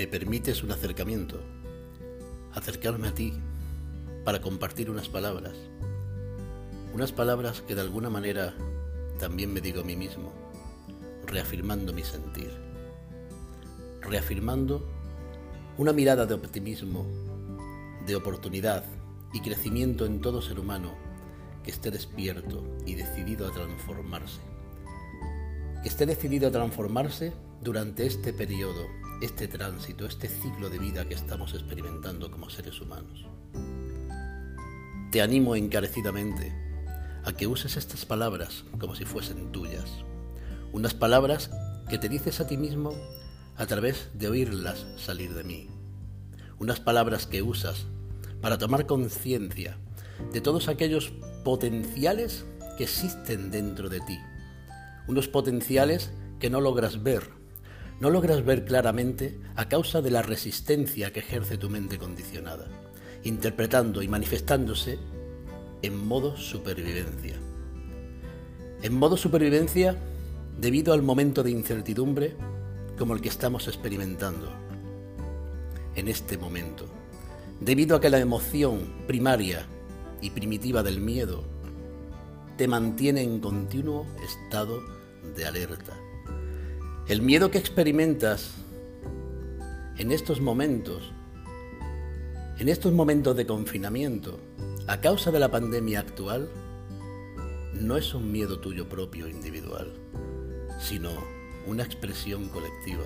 me permites un acercamiento, acercarme a ti para compartir unas palabras, unas palabras que de alguna manera también me digo a mí mismo, reafirmando mi sentir, reafirmando una mirada de optimismo, de oportunidad y crecimiento en todo ser humano que esté despierto y decidido a transformarse. Que esté decidido a transformarse durante este periodo, este tránsito, este ciclo de vida que estamos experimentando como seres humanos. Te animo encarecidamente a que uses estas palabras como si fuesen tuyas. Unas palabras que te dices a ti mismo a través de oírlas salir de mí. Unas palabras que usas para tomar conciencia de todos aquellos potenciales que existen dentro de ti. Unos potenciales que no logras ver. No logras ver claramente a causa de la resistencia que ejerce tu mente condicionada, interpretando y manifestándose en modo supervivencia. En modo supervivencia debido al momento de incertidumbre como el que estamos experimentando en este momento, debido a que la emoción primaria y primitiva del miedo te mantiene en continuo estado de alerta. El miedo que experimentas en estos momentos, en estos momentos de confinamiento, a causa de la pandemia actual, no es un miedo tuyo propio individual, sino una expresión colectiva.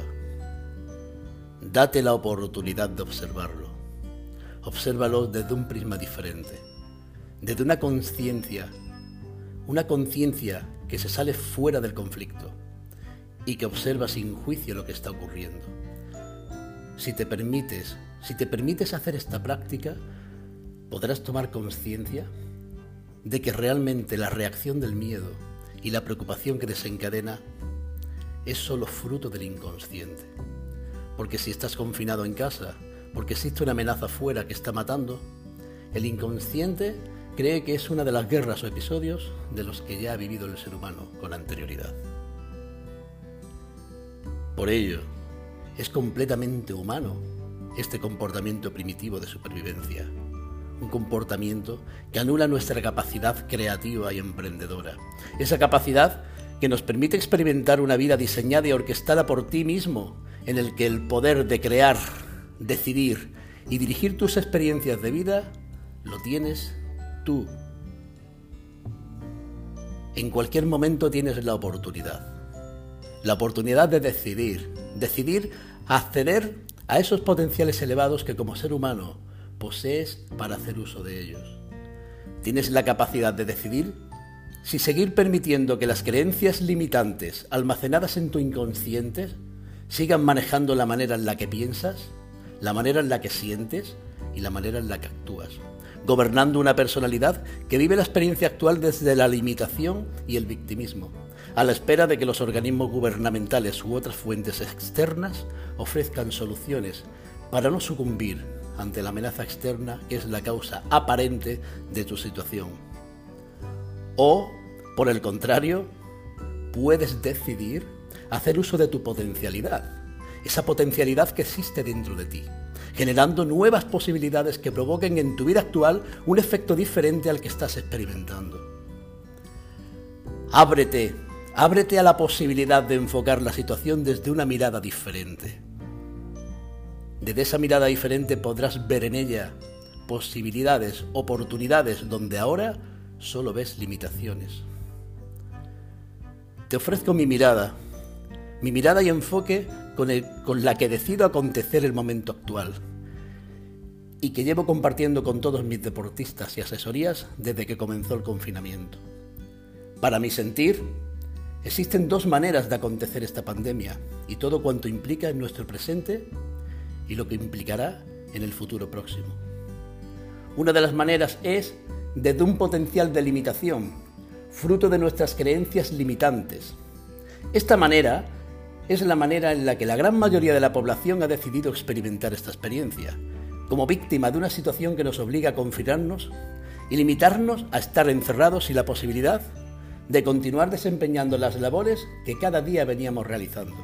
Date la oportunidad de observarlo. Obsérvalo desde un prisma diferente desde una conciencia, una conciencia que se sale fuera del conflicto y que observa sin juicio lo que está ocurriendo. Si te permites, si te permites hacer esta práctica, podrás tomar conciencia de que realmente la reacción del miedo y la preocupación que desencadena es solo fruto del inconsciente. Porque si estás confinado en casa, porque existe una amenaza fuera que está matando, el inconsciente cree que es una de las guerras o episodios de los que ya ha vivido el ser humano con anterioridad. Por ello, es completamente humano este comportamiento primitivo de supervivencia, un comportamiento que anula nuestra capacidad creativa y emprendedora, esa capacidad que nos permite experimentar una vida diseñada y orquestada por ti mismo, en el que el poder de crear, decidir y dirigir tus experiencias de vida lo tienes tú. En cualquier momento tienes la oportunidad. La oportunidad de decidir, decidir acceder a esos potenciales elevados que como ser humano posees para hacer uso de ellos. Tienes la capacidad de decidir si seguir permitiendo que las creencias limitantes almacenadas en tu inconsciente sigan manejando la manera en la que piensas, la manera en la que sientes y la manera en la que actúas gobernando una personalidad que vive la experiencia actual desde la limitación y el victimismo, a la espera de que los organismos gubernamentales u otras fuentes externas ofrezcan soluciones para no sucumbir ante la amenaza externa que es la causa aparente de tu situación. O, por el contrario, puedes decidir hacer uso de tu potencialidad, esa potencialidad que existe dentro de ti generando nuevas posibilidades que provoquen en tu vida actual un efecto diferente al que estás experimentando. Ábrete, ábrete a la posibilidad de enfocar la situación desde una mirada diferente. Desde esa mirada diferente podrás ver en ella posibilidades, oportunidades donde ahora solo ves limitaciones. Te ofrezco mi mirada, mi mirada y enfoque con, la que decido acontecer el momento actual y que llevo compartiendo con todos mis deportistas y asesorías desde que comenzó el confinamiento. Para mi sentir, existen dos maneras de acontecer esta pandemia y todo cuanto implica en nuestro presente y lo que implicará en el futuro próximo. Una de las maneras es desde un potencial de limitación, fruto de nuestras creencias limitantes. Esta manera es la manera en la que la gran mayoría de la población ha decidido experimentar esta experiencia, como víctima de una situación que nos obliga a confinarnos y limitarnos a estar encerrados sin la posibilidad de continuar desempeñando las labores que cada día veníamos realizando.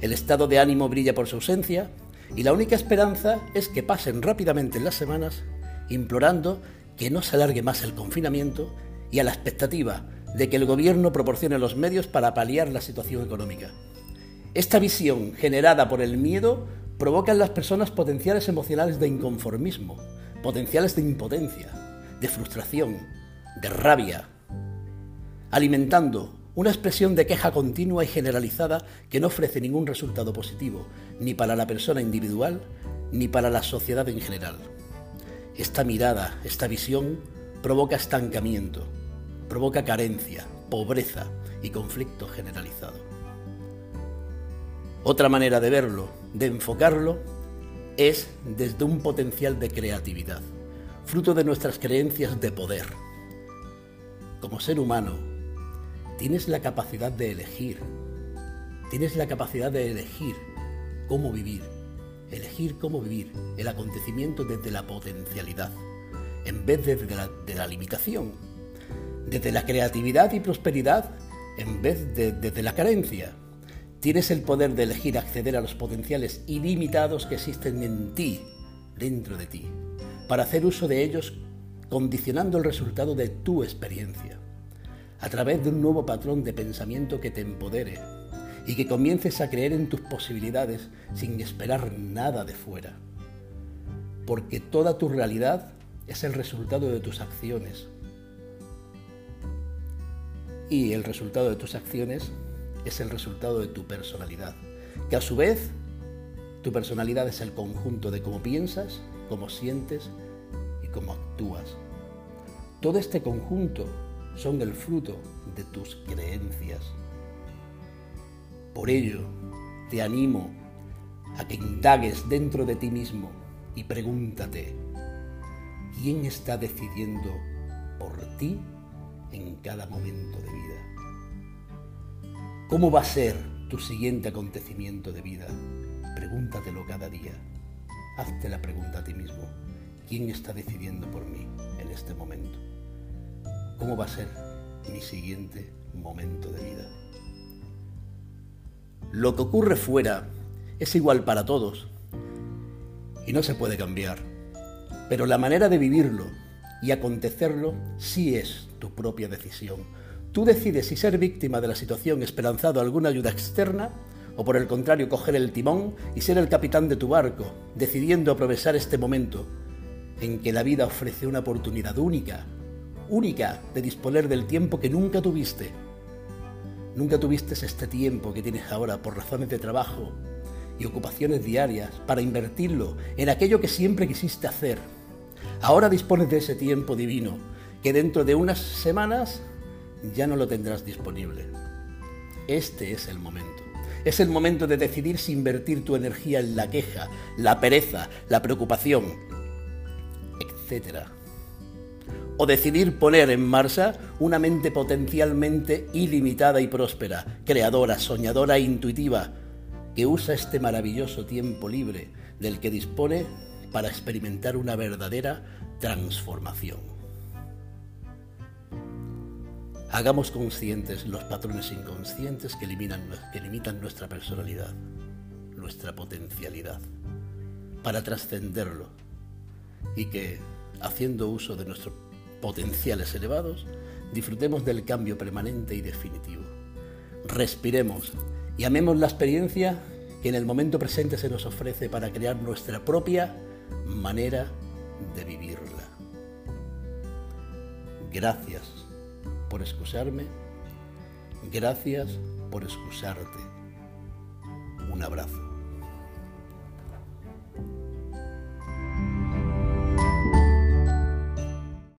El estado de ánimo brilla por su ausencia Y la única esperanza es que pasen rápidamente las semanas implorando que no se alargue más el confinamiento y a la expectativa de que el gobierno proporcione los medios para paliar la situación económica. Esta visión generada por el miedo provoca en las personas potenciales emocionales de inconformismo, potenciales de impotencia, de frustración, de rabia, alimentando una expresión de queja continua y generalizada que no ofrece ningún resultado positivo, ni para la persona individual, ni para la sociedad en general. Esta mirada, esta visión, provoca estancamiento, provoca carencia, pobreza y conflicto generalizado. Otra manera de verlo, de enfocarlo, es desde un potencial de creatividad, fruto de nuestras creencias de poder. Como ser humano, tienes la capacidad de elegir. Tienes la capacidad de elegir cómo vivir. Elegir cómo vivir el acontecimiento desde la potencialidad, en vez de desde la, limitación. Desde la creatividad y prosperidad, en vez de desde la carencia. Tienes el poder de elegir acceder a los potenciales ilimitados que existen en ti, dentro de ti, para hacer uso de ellos condicionando el resultado de tu experiencia a través de un nuevo patrón de pensamiento que te empodere y que comiences a creer en tus posibilidades sin esperar nada de fuera. Porque toda tu realidad es el resultado de tus acciones. Y el resultado de tus acciones es el resultado de tu personalidad. Que a su vez, tu personalidad es el conjunto de cómo piensas, cómo sientes y cómo actúas. Todo este conjunto son el fruto de tus creencias. Por ello, te animo a que indagues dentro de ti mismo y pregúntate, ¿quién está decidiendo por ti en cada momento de vida? ¿Cómo va a ser tu siguiente acontecimiento de vida? Pregúntatelo cada día. Hazte la pregunta a ti mismo. ¿Quién está decidiendo por mí en este momento? Cómo va a ser mi siguiente momento de vida. Lo que ocurre fuera es igual para todos y no se puede cambiar, pero la manera de vivirlo y acontecerlo sí es tu propia decisión. Tú decides si ser víctima de la situación esperanzado alguna ayuda externa o por el contrario coger el timón y ser el capitán de tu barco, decidiendo aprovechar este momento en que la vida ofrece una oportunidad única única de disponer del tiempo que nunca tuviste. Nunca tuviste este tiempo que tienes ahora por razones de trabajo y ocupaciones diarias para invertirlo en aquello que siempre quisiste hacer. Ahora dispones de ese tiempo divino que dentro de unas semanas ya no lo tendrás disponible. Este es el momento. Es el momento de decidir si invertir tu energía en la queja, la pereza, la preocupación, etcétera o decidir poner en marcha una mente potencialmente ilimitada y próspera, creadora, soñadora e intuitiva, que usa este maravilloso tiempo libre del que dispone para experimentar una verdadera transformación. Hagamos conscientes los patrones inconscientes que, limitan nuestra personalidad, nuestra potencialidad, para trascenderlo y que, haciendo uso de nuestro potenciales elevados, disfrutemos del cambio permanente y definitivo. Respiremos y amemos la experiencia que en el momento presente se nos ofrece para crear nuestra propia manera de vivirla. Gracias por excusarme, gracias por excusarte. Un abrazo.